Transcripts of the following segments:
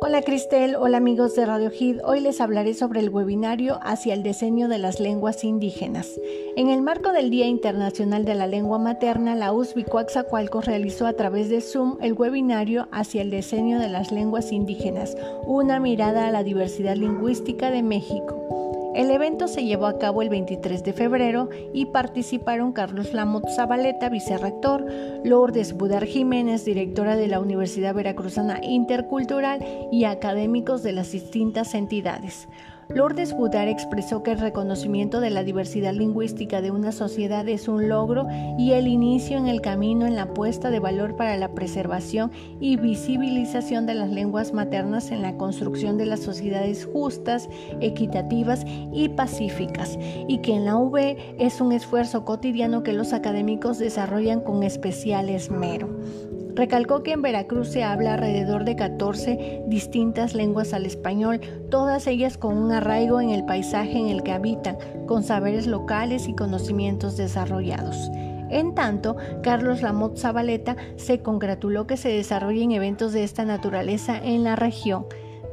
Hola Cristel, hola amigos de Radio Hit. Hoy les hablaré sobre el webinario hacia el diseño de las lenguas indígenas. En el marco del Día Internacional de la Lengua Materna, la USB Coaxacualcos realizó a través de Zoom el webinario hacia el diseño de las lenguas indígenas, una mirada a la diversidad lingüística de México. El evento se llevó a cabo el 23 de febrero y participaron Carlos Lamot Zabaleta, vicerrector, Lourdes Budar Jiménez, directora de la Universidad Veracruzana Intercultural y académicos de las distintas entidades. Lourdes Budar expresó que el reconocimiento de la diversidad lingüística de una sociedad es un logro y el inicio en el camino en la apuesta de valor para la preservación y visibilización de las lenguas maternas en la construcción de las sociedades justas, equitativas y pacíficas, y que en la UB es un esfuerzo cotidiano que los académicos desarrollan con especial esmero. Recalcó que en Veracruz se habla alrededor de 14 distintas lenguas al español, todas ellas con un arraigo en el paisaje en el que habitan, con saberes locales y conocimientos desarrollados. En tanto, Carlos Lamot Zabaleta se congratuló que se desarrollen eventos de esta naturaleza en la región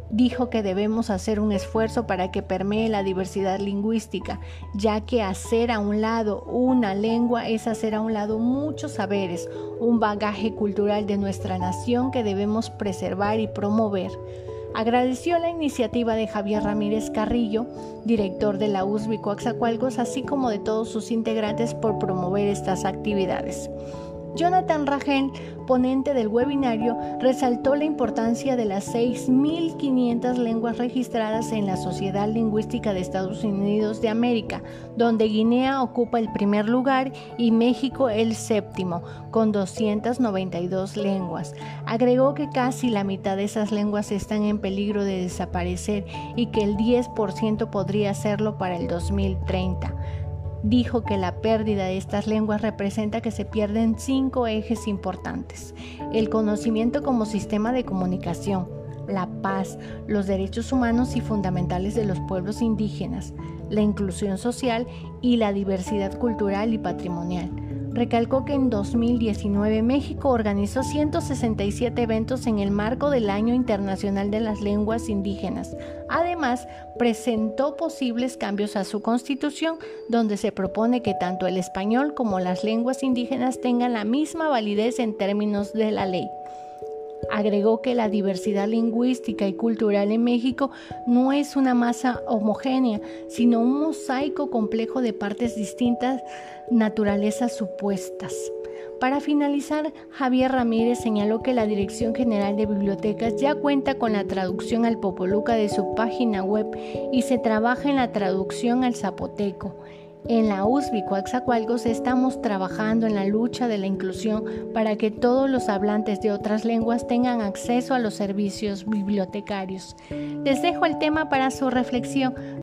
dijo que debemos hacer un esfuerzo para que permee la diversidad lingüística, ya que hacer a un lado una lengua es hacer a un lado muchos saberes, un bagaje cultural de nuestra nación que debemos preservar y promover. Agradeció la iniciativa de Javier Ramírez Carrillo, director de la USB Coaxacualcos, así como de todos sus integrantes por promover estas actividades. Jonathan Ragel, ponente del webinario, resaltó la importancia de las 6.500 lenguas registradas en la Sociedad Lingüística de Estados Unidos de América, donde Guinea ocupa el primer lugar y México el séptimo, con 292 lenguas. Agregó que casi la mitad de esas lenguas están en peligro de desaparecer y que el 10% podría hacerlo para el 2030 dijo que la pérdida de estas lenguas representa que se pierden cinco ejes importantes. El conocimiento como sistema de comunicación, la paz, los derechos humanos y fundamentales de los pueblos indígenas, la inclusión social y la diversidad cultural y patrimonial recalcó que en 2019 México organizó 167 eventos en el marco del Año Internacional de las Lenguas Indígenas. Además, presentó posibles cambios a su constitución, donde se propone que tanto el español como las lenguas indígenas tengan la misma validez en términos de la ley. Agregó que la diversidad lingüística y cultural en México no es una masa homogénea, sino un mosaico complejo de partes distintas, naturalezas supuestas. Para finalizar, Javier Ramírez señaló que la Dirección General de Bibliotecas ya cuenta con la traducción al Popoluca de su página web y se trabaja en la traducción al zapoteco. En la USB Coaxacualcos estamos trabajando en la lucha de la inclusión para que todos los hablantes de otras lenguas tengan acceso a los servicios bibliotecarios. Les dejo el tema para su reflexión.